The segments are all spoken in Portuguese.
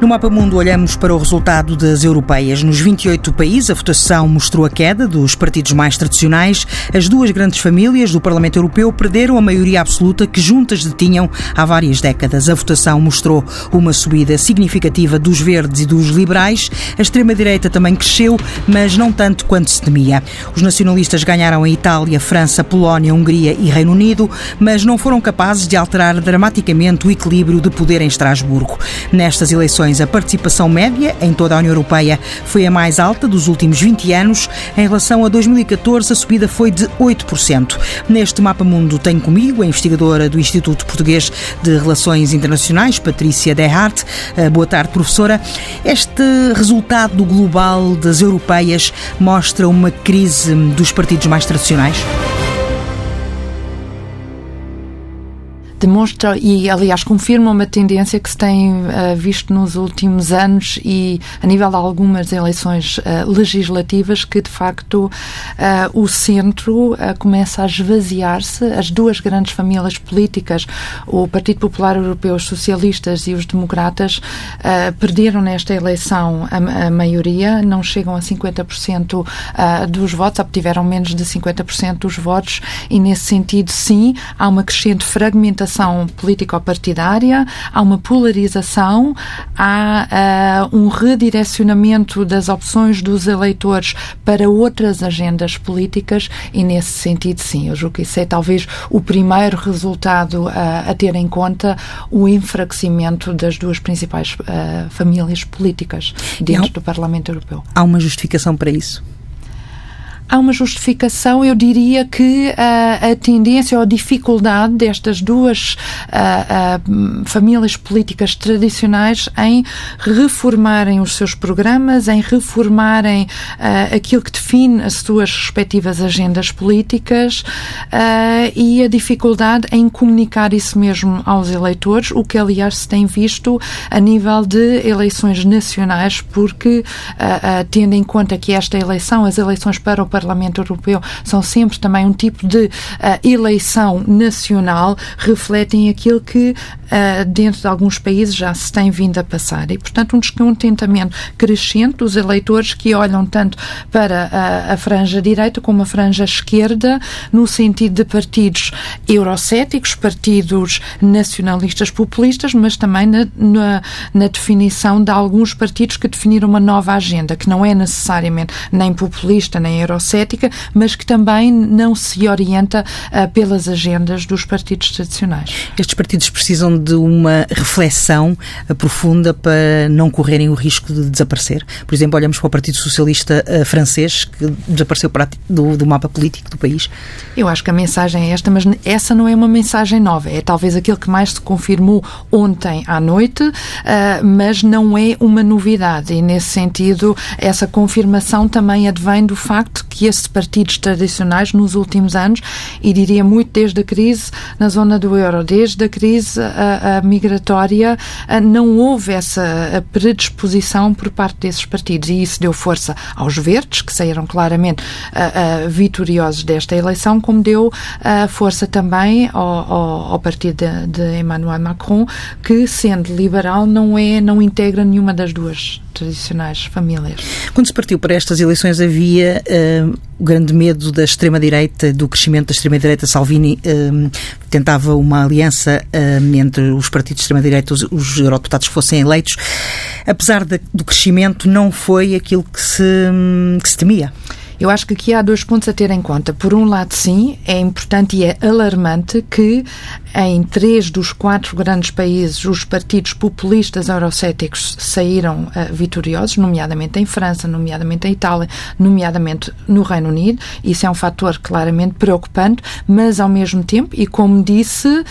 No Mapa Mundo olhamos para o resultado das europeias. Nos 28 países, a votação mostrou a queda dos partidos mais tradicionais. As duas grandes famílias do Parlamento Europeu perderam a maioria absoluta que juntas detinham há várias décadas. A votação mostrou uma subida significativa dos verdes e dos liberais. A extrema-direita também cresceu, mas não tanto quanto se temia. Os nacionalistas ganharam a Itália, França, Polónia, Hungria e Reino Unido, mas não foram capazes de alterar dramaticamente o equilíbrio de poder em Estrasburgo. Nestas eleições, a participação média em toda a União Europeia foi a mais alta dos últimos 20 anos. Em relação a 2014, a subida foi de 8%. Neste Mapa Mundo tenho comigo a investigadora do Instituto Português de Relações Internacionais, Patrícia Dehart. Eh, boa tarde, professora. Este resultado global das europeias mostra uma crise dos partidos mais tradicionais? Demonstra e, aliás, confirma uma tendência que se tem uh, visto nos últimos anos e a nível de algumas eleições uh, legislativas que, de facto, uh, o centro começa a esvaziar-se. As duas grandes famílias políticas, o Partido Popular Europeu, os socialistas e os democratas, perderam nesta eleição a, a, maioria, não chegam a 50% dos votos, obtiveram menos de 50% dos votos e, nesse sentido, sim, há uma crescente fragmentação polarização político-partidária, há uma polarização, há uh, um redirecionamento das opções dos eleitores para outras agendas políticas e, nesse sentido, sim, eu julgo que isso é talvez o primeiro resultado uh, a ter em conta o enfraquecimento das duas principais uh, famílias políticas dentro do Parlamento Europeu. Há uma justificação para isso? Há uma justificação, eu diria que uh, a tendência ou a dificuldade destas duas uh, uh, famílias políticas tradicionais em reformarem os seus programas, em reformarem aquilo que define as suas respectivas agendas políticas e a dificuldade em comunicar isso mesmo aos eleitores, o que aliás se tem visto a nível de eleições nacionais, porque tendo em conta que esta eleição, as eleições para o Parlamento Europeu são sempre também um tipo de uh, eleição nacional, refletem aquilo que uh, dentro de alguns países já se tem vindo a passar. E, portanto, um descontentamento crescente dos eleitores que olham tanto para a, a franja direita como a franja esquerda, no sentido de partidos eurocéticos, partidos nacionalistas populistas, mas também na, na, na definição de alguns partidos que definiram uma nova agenda, que não é necessariamente nem populista nem eurocética ética, mas que também não se orienta uh, pelas agendas dos partidos tradicionais. Estes partidos precisam de uma reflexão uh, profunda para não correrem o risco de desaparecer. Por exemplo, olhamos para o Partido Socialista uh, francês, que desapareceu do, do mapa político do país. Eu acho que a mensagem é esta, mas essa não é uma mensagem nova. É talvez aquilo que mais se confirmou ontem à noite, mas não é uma novidade. E, nesse sentido, essa confirmação também advém do facto que esses partidos tradicionais nos últimos anos, e diria muito desde a crise na zona do euro, desde a crise a, a migratória, a, não houve essa predisposição por parte desses partidos. E isso deu força aos verdes, que saíram claramente vitoriosos desta eleição, como deu força também ao, ao, ao partido de, de Emmanuel Macron, que, sendo liberal, não, é, não integra nenhuma das duas tradicionais famílias. Quando se partiu para estas eleições havia o grande medo da extrema-direita, do crescimento da extrema-direita. Salvini uh, tentava uma aliança uh, entre os partidos de extrema-direita, os, os eurodeputados que fossem eleitos. Apesar de, do crescimento, não foi aquilo que se, que se temia. Eu acho que aqui há dois pontos a ter em conta. Por um lado, sim, é importante e é alarmante que em três dos quatro grandes países os partidos populistas eurocéticos saíram uh, vitoriosos, nomeadamente em França, nomeadamente em Itália, nomeadamente no Reino Unido. Isso é um fator claramente preocupante, mas ao mesmo tempo, e como disse,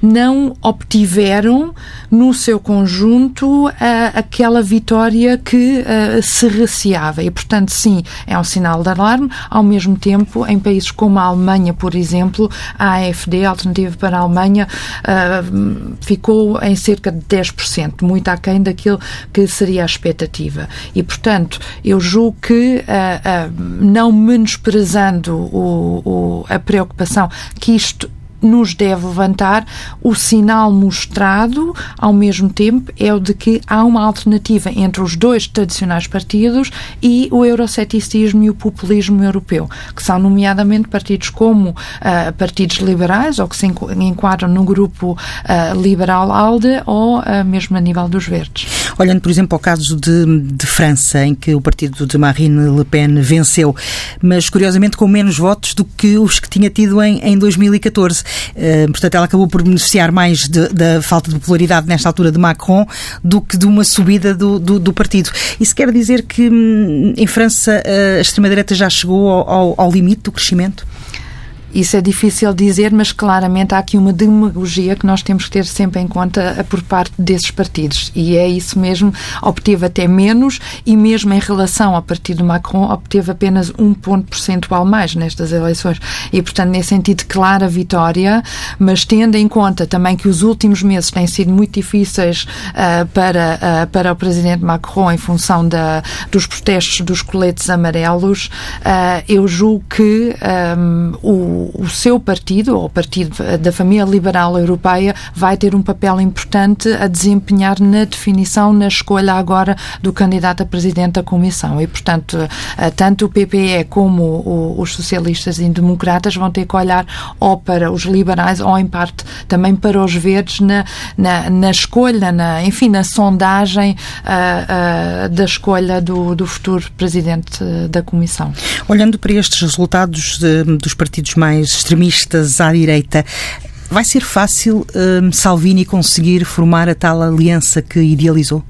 não obtiveram no seu conjunto uh, aquela vitória que uh, se receava. E, portanto, sim, é um sinal de alarme. Ao mesmo tempo, em países como a Alemanha, por exemplo, a AFD, a Alternativa para a Alemanha, uh, ficou em cerca de 10%, muito aquém daquilo que seria a expectativa. E, portanto, eu julgo que, uh, uh, não menosprezando o, o, a preocupação que isto nos deve levantar, o sinal mostrado, ao mesmo tempo, é o de que há uma alternativa entre os dois tradicionais partidos e o euroceticismo e o populismo europeu, que são nomeadamente partidos como uh, partidos liberais, ou que se enquadram no grupo uh, liberal-ALDE, ou uh, mesmo a nível dos verdes. Olhando, por exemplo, ao caso de, de França, em que o partido de Marine Le Pen venceu, mas curiosamente com menos votos do que os que tinha tido em, em 2014. Uh, portanto, ela acabou por beneficiar mais de, da falta de popularidade nesta altura de Macron do que de uma subida do, do, do partido. Isso quer dizer que hum, em França a extrema-direita já chegou ao, ao, ao limite do crescimento? Isso é difícil dizer, mas claramente há aqui uma demagogia que nós temos que ter sempre em conta por parte desses partidos. E é isso mesmo, obteve até menos e mesmo em relação ao partido Macron, obteve apenas um ponto percentual mais nestas eleições. E, portanto, nesse sentido, clara vitória, mas tendo em conta também que os últimos meses têm sido muito difíceis uh, para, uh, para o presidente Macron em função da, dos protestos dos coletes amarelos, uh, eu julgo que um, o o, seu partido, ou o Partido da Família Liberal Europeia, vai ter um papel importante a desempenhar na definição, na escolha agora do candidato a presidente da Comissão. E, portanto, eh, tanto o PPE como os socialistas e democratas vão ter que olhar ou para os liberais ou, em parte, também para os verdes na, na, na escolha, na, enfim, na sondagem uh, uh, da escolha do, do futuro presidente da Comissão. Olhando para estes resultados de, dos partidos mais mais extremistas à direita. Vai ser fácil um, Salvini conseguir formar a tal aliança que idealizou?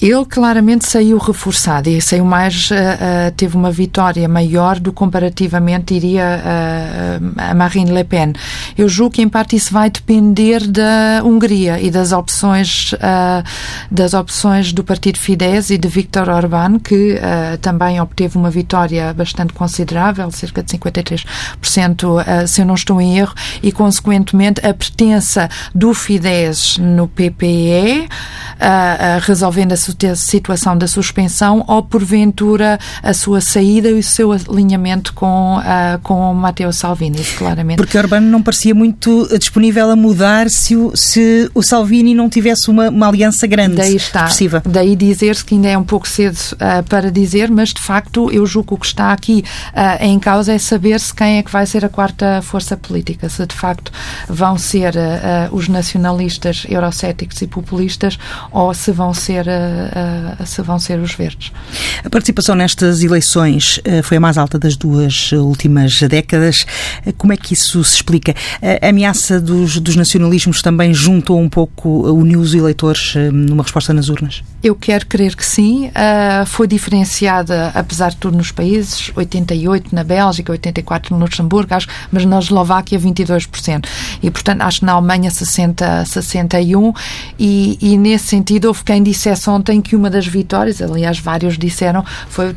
Ele claramente saiu reforçado e saiu mais, uh, uh, teve uma vitória maior do comparativamente, diria, uh, a Marine Le Pen. Eu julgo que em parte isso vai depender da Hungria e das opções, das opções do partido Fidesz e de Viktor Orbán, que também obteve uma vitória bastante considerável, cerca de 53%, se eu não estou em erro, e consequentemente a pertença do Fidesz no PPE, resolvendo a a situação da suspensão ou, porventura, a sua saída e o seu alinhamento com, uh, com Matteo Salvini, claramente. Porque Orbán não parecia muito disponível a mudar se o, se o Salvini não tivesse uma, uma aliança grande, Daí está. expressiva. Daí dizer-se que ainda é um pouco cedo uh, para dizer, mas de facto eu julgo que o que está aqui uh, em causa é saber se quem é que vai ser a quarta força política, se de facto vão ser os nacionalistas eurocéticos e populistas ou se vão ser uh, se vão ser os verdes. A participação nestas eleições uh, foi a mais alta das duas últimas décadas. Uh, como é que isso se explica? A ameaça dos, dos nacionalismos também juntou um pouco, uniu os eleitores numa resposta nas urnas? Eu quero crer que sim. foi diferenciada, apesar de tudo, nos países, 88 na Bélgica, 84 no Luxemburgo, acho, mas na Eslováquia 22%. E, portanto, acho que na Alemanha 60, 61%. E, e nesse sentido, houve quem dissesse ontem em que uma das vitórias, aliás, vários disseram, foi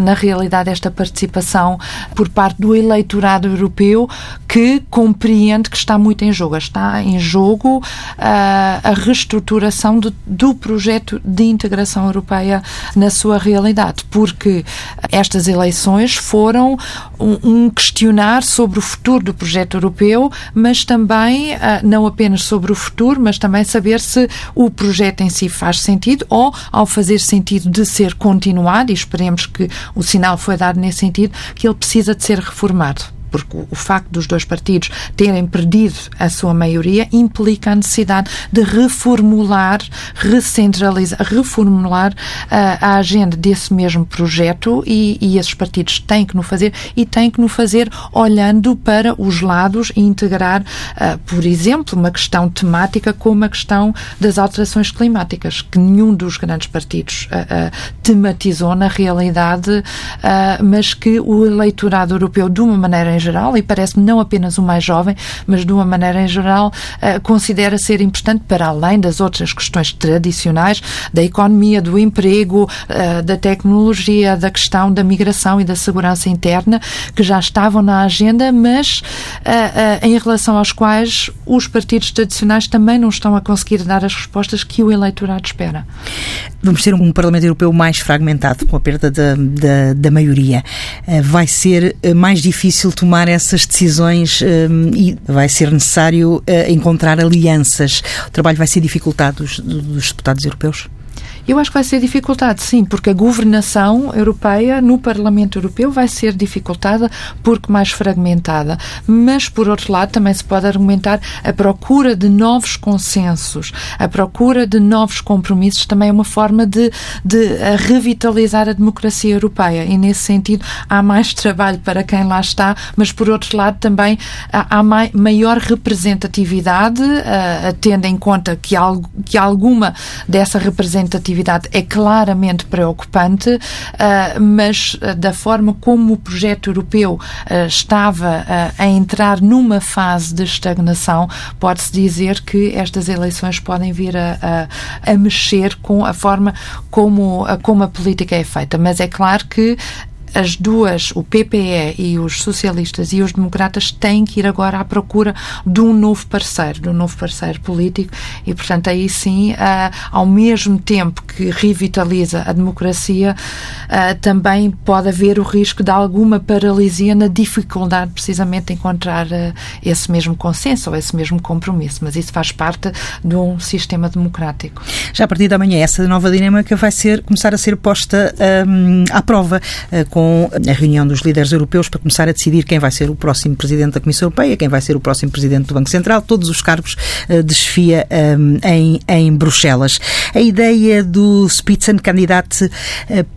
na realidade esta participação por parte do eleitorado europeu que compreende que está muito em jogo. Está em jogo a reestruturação do, do projeto de integração europeia na sua realidade, porque estas eleições foram um, um questionar sobre o futuro do projeto europeu, mas também não apenas sobre o futuro, mas também saber se o projeto em si faz sentido sentido ou ao fazer sentido de ser continuado, e esperemos que o sinal foi dado nesse sentido, que ele precisa de ser reformado porque o facto dos dois partidos terem perdido a sua maioria implica a necessidade de reformular, recentralizar, reformular uh, a agenda desse mesmo projeto e, e esses partidos têm que no fazer e têm que no fazer olhando para os lados e integrar, uh, por exemplo, uma questão temática como a questão das alterações climáticas, que nenhum dos grandes partidos uh, tematizou na realidade, mas que o eleitorado europeu, de uma maneira em geral, e parece-me não apenas o mais jovem, mas de uma maneira em geral, uh, considera ser importante para além das outras questões tradicionais da economia, do emprego, uh, da tecnologia, da questão da migração e da segurança interna, que já estavam na agenda, mas uh, em relação aos quais os partidos tradicionais também não estão a conseguir dar as respostas que o eleitorado espera. Vamos ter um Parlamento Europeu mais fragmentado, com a perda da, da, da maioria. Uh, vai ser uh, mais difícil tomar essas decisões e vai ser necessário encontrar alianças. O trabalho vai ser dificultado dos, dos deputados europeus? Eu acho que vai ser dificultado, sim, porque a governação europeia no Parlamento Europeu vai ser dificultada porque mais fragmentada. Mas, por outro lado, também se pode argumentar a procura de novos consensos, a procura de novos compromissos também é uma forma de, de revitalizar a democracia europeia. E, nesse sentido, há mais trabalho para quem lá está, mas, por outro lado, também há, há maior representatividade, uh, tendo em conta que, algo, que alguma dessa representatividade atividade é claramente preocupante, uh, mas uh, da forma como o projeto europeu uh, estava a entrar numa fase de estagnação, pode-se dizer que estas eleições podem vir a, a, a mexer com a forma como, como a política é feita. Mas é claro que as duas, o PPE e os socialistas e os democratas, têm que ir agora à procura de um novo parceiro, de um novo parceiro político e, portanto, aí sim, uh, ao mesmo tempo que revitaliza a democracia, uh, também pode haver o risco de alguma paralisia na dificuldade, precisamente, de encontrar uh, esse mesmo consenso ou esse mesmo compromisso. Mas isso faz parte de um sistema democrático. Já a partir da manhã, essa nova dinâmica vai ser, começar a ser posta um, à prova com a reunião dos líderes europeus para começar a decidir quem vai ser o próximo presidente da Comissão Europeia, quem vai ser o próximo presidente do Banco Central, todos os cargos uh, desfia um, em, em Bruxelas. A ideia do Spitzenkandidat uh,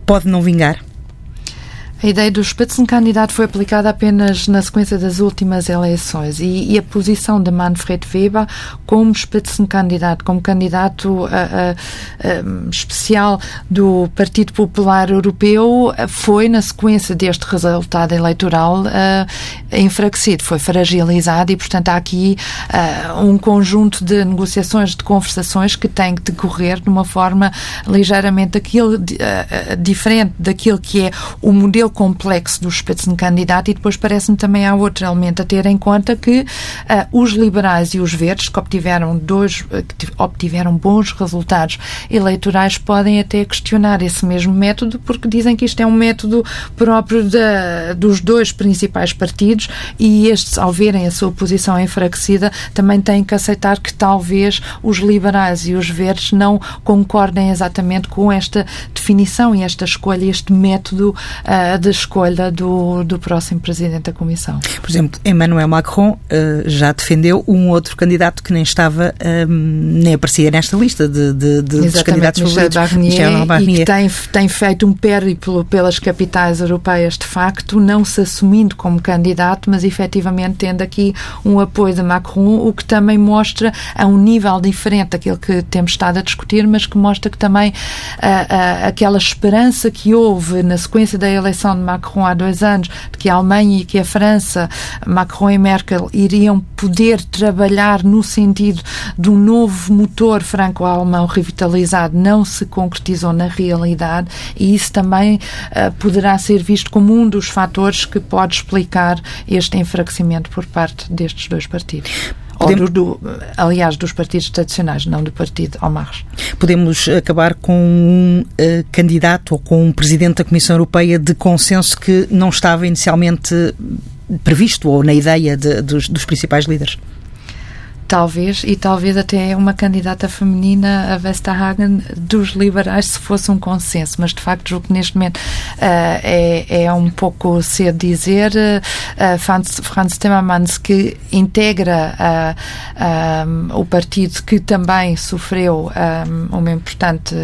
pode não vingar? A ideia do Spitzenkandidat foi aplicada apenas na sequência das últimas eleições e, e a posição de Manfred Weber como Spitzenkandidat, como candidato especial do Partido Popular Europeu, foi na sequência deste resultado eleitoral enfraquecido, foi fragilizado e, portanto, há aqui um conjunto de negociações, de conversações que têm que decorrer de uma forma ligeiramente daquilo, diferente daquilo que é o modelo complexo do Spitzenkandidat e depois parece-me também há outro elemento a ter em conta que uh, os liberais e os verdes, que obtiveram, dois, que obtiveram bons resultados eleitorais, podem até questionar esse mesmo método porque dizem que isto é um método próprio de, dos dois principais partidos e estes, ao verem a sua posição enfraquecida, também têm que aceitar que talvez os liberais e os verdes não concordem exatamente com esta definição e esta escolha, este método uh, de escolha do, do próximo presidente da Comissão. Por exemplo, Emmanuel Macron uh, já defendeu um outro candidato que nem estava, um, nem aparecia nesta lista de, de, de dos candidatos Michel Barnier, Michel Barnier. E que tem, tem feito um périplo pelas capitais europeias, de facto, não se assumindo como candidato, mas efetivamente tendo aqui um apoio de Macron, o que também mostra a um nível diferente daquilo que temos estado a discutir, mas que mostra que também uh, uh, aquela esperança que houve na sequência da eleição de Macron há dois anos, de que a Alemanha e que a França, Macron e Merkel, iriam poder trabalhar no sentido de um novo motor franco-alemão revitalizado, não se concretizou na realidade e isso também uh, poderá ser visto como um dos fatores que pode explicar este enfraquecimento por parte destes dois partidos. Podemos... Do, aliás, dos partidos tradicionais, não do partido Omar. Podemos acabar com um uh, candidato ou com um presidente da Comissão Europeia de consenso que não estava inicialmente previsto ou na ideia de, dos, dos principais líderes? Talvez, e talvez até uma candidata feminina, a Vestahagen, dos liberais, se fosse um consenso. Mas, de facto, julgo que neste momento uh, é, é um pouco cedo dizer. Uh, Franz, Franz Timmermans, que integra uh, um, o partido que também sofreu um, uma importante,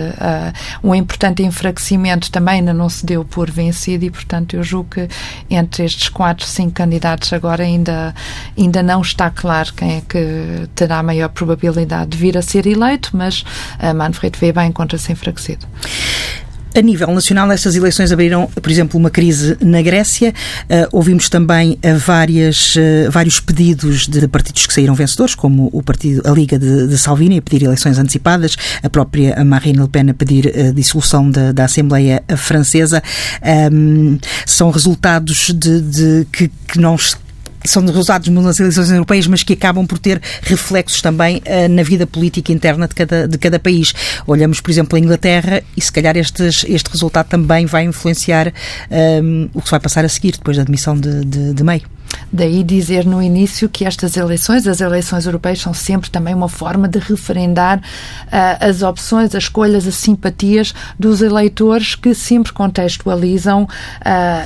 um importante enfraquecimento, também ainda não se deu por vencido e, portanto, eu julgo que entre estes quatro, cinco candidatos agora ainda, ainda não está claro quem é que terá maior probabilidade de vir a ser eleito, mas Manfred Weber encontra-se enfraquecido. A nível nacional, estas eleições abriram, por exemplo, uma crise na Grécia. Uh, ouvimos também uh, várias, uh, vários pedidos de partidos que saíram vencedores, como o partido, a Liga de, de Salvini a pedir eleições antecipadas, a própria Marine Le Pen a pedir a dissolução da, da Assembleia Francesa. Um, são resultados de, de que, que não são resultados nas eleições europeias, mas que acabam por ter reflexos também uh, na vida política interna de cada, de cada país. Olhamos, por exemplo, a Inglaterra e se calhar estes, este resultado também vai influenciar um, o que se vai passar a seguir, depois da admissão de, de, de May. Daí dizer no início que estas eleições, as eleições europeias, são sempre também uma forma de referendar uh, as opções, as escolhas, as simpatias dos eleitores que sempre contextualizam uh,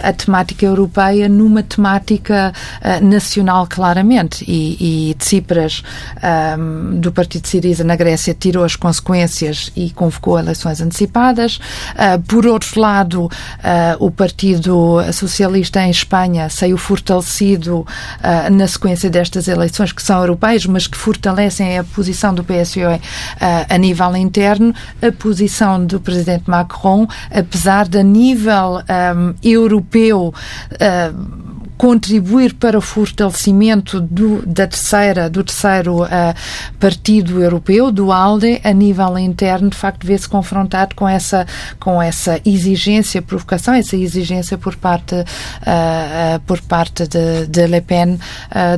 a temática europeia numa temática uh, nacional, claramente. E, e Tsipras, um, do Partido Siriza na Grécia, tirou as consequências e convocou eleições antecipadas. por outro lado, o Partido Socialista em Espanha saiu fortalecido uh, na sequência destas eleições, que são europeias, mas que fortalecem a posição do PSOE uh, a nível interno, a posição do presidente Macron, apesar de a nível um, ah, europeu uh, contribuir para o fortalecimento do, da terceira, do terceiro uh, partido europeu, do ALDE, a nível interno, de facto, vê-se confrontado com essa, com essa exigência, provocação, essa exigência por parte, uh, uh, por parte de, de Le Pen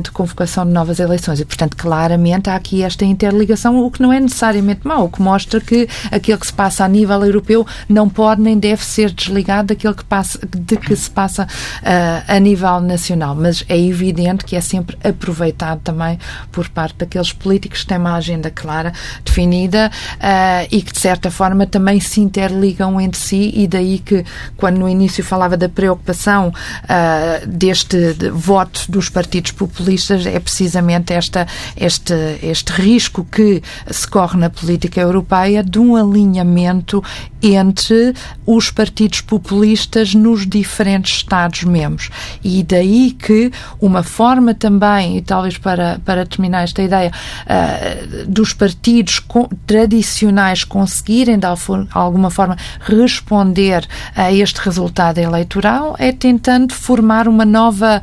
de convocação de novas eleições. E, portanto, claramente há aqui esta interligação, o que não é necessariamente mau, o que mostra que aquilo que se passa a nível europeu não pode nem deve ser desligado daquilo que, passa, de que se passa a nível nacional mas é evidente que é sempre aproveitado também por parte daqueles políticos que têm uma agenda clara, definida uh, e que, de certa forma, também se interligam entre si e daí que, quando no início falava da preocupação uh, deste de, voto dos partidos populistas, é precisamente esta, este, este risco que se corre na política europeia de um alinhamento entre os partidos populistas nos diferentes Estados-membros. E daí que uma forma também, e talvez para, para terminar esta ideia, uh, dos partidos tradicionais conseguirem de alguma forma responder a este resultado eleitoral é tentando formar uma nova,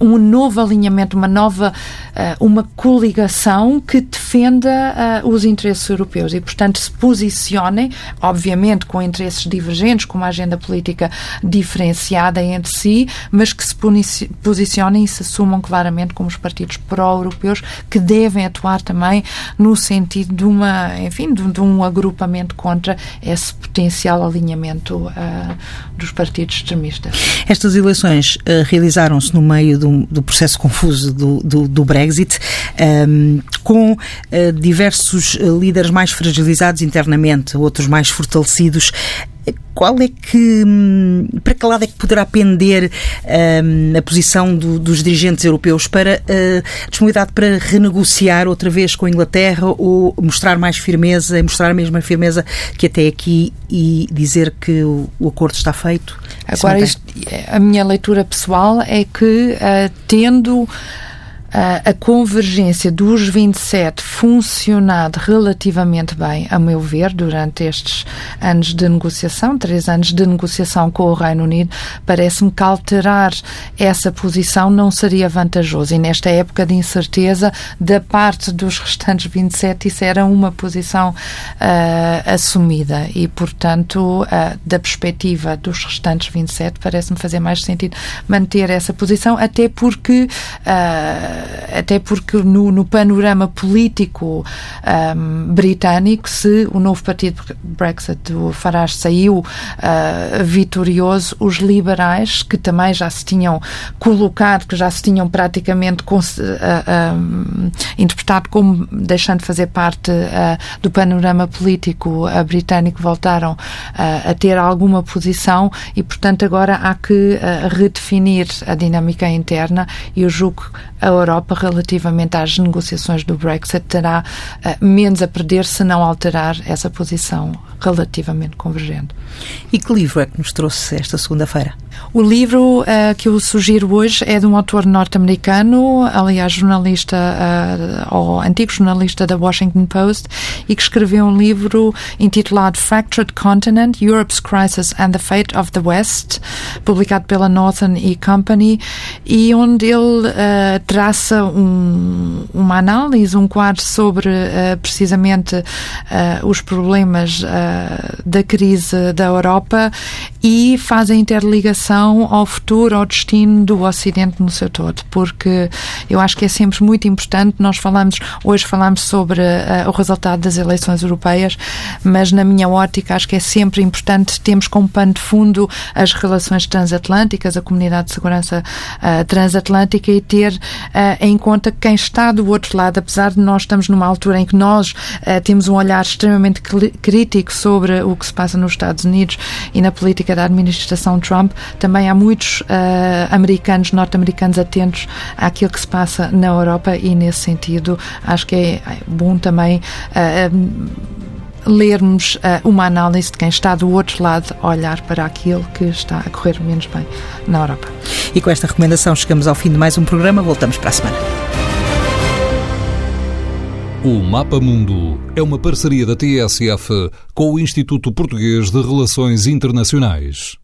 uh, um novo alinhamento, uma nova, uh, uma coligação que defenda os interesses europeus. E, portanto, se posicionem, obviamente, com interesses divergentes, com uma agenda política diferenciada entre si, mas que se posicionem e se assumam claramente como os partidos pró-europeus que devem atuar também no sentido de uma, enfim, de, de um agrupamento contra esse potencial alinhamento uh, dos partidos extremistas. Estas eleições uh, realizaram-se no meio do, do, processo confuso do, do, do Brexit, um, com uh, diversos líderes mais fragilizados internamente, outros mais fortalecidos qual é que, hum, para que lado é que poderá pender um, a posição do, dos dirigentes europeus para uh, disponibilidade para renegociar outra vez com a Inglaterra ou mostrar mais firmeza, mostrar a mesma firmeza que até aqui e dizer que o, o acordo está feito? Agora, isto, a minha leitura pessoal é que, uh, tendo a convergência dos 27 funcionado relativamente bem, a meu ver, durante estes anos de negociação, três anos de negociação com o Reino Unido, parece-me que alterar essa posição não seria vantajoso. E nesta época de incerteza, da parte dos restantes 27, isso era uma posição uh, assumida. E, portanto, uh, da perspectiva dos restantes 27, parece-me fazer mais sentido manter essa posição, até porque. Uh, até porque no, no panorama político um, britânico, se o novo partido Brexit, o Farage, saiu uh, vitorioso, os liberais, que também já se tinham colocado, que já se tinham praticamente uh, uh, interpretado como deixando de fazer parte do panorama político britânico, voltaram a ter alguma posição e, portanto, agora há que redefinir a dinâmica interna e eu julgo a Europa, relativamente às negociações do Brexit, terá uh, menos a perder se não alterar essa posição relativamente convergente. E que livro é que nos trouxe esta segunda-feira? O livro uh, que eu sugiro hoje é de um autor norte-americano, aliás, jornalista, uh, ou antigo jornalista da Washington Post, e que escreveu um livro intitulado Fractured Continent, Europe's Crisis and the Fate of the West, publicado pela Northern E Company, e onde ele uh, traça um, uma análise, um quadro sobre precisamente os problemas da crise da Europa e faz a interligação relação ao futuro, ao destino do Ocidente no seu todo, porque eu acho que é sempre muito importante. Nós falamos, hoje falamos sobre uh, o resultado das eleições europeias, mas na minha ótica acho que é sempre importante termos como pano de fundo as relações transatlânticas, a comunidade de segurança uh, transatlântica e ter uh, em conta quem está do outro lado, apesar de nós estamos numa altura em que nós temos um olhar extremamente crítico sobre o que se passa nos Estados Unidos e na política da administração Trump, também há muitos uh, americanos, norte-americanos atentos àquilo que se passa na Europa e nesse sentido acho que é bom também uh, lermos uh, uma análise de quem está do outro lado a olhar para aquilo que está a correr menos bem na Europa. E com esta recomendação chegamos ao fim de mais um programa. Voltamos para a semana. O Mapa Mundo é uma parceria da TSF com o Instituto Português de Relações Internacionais.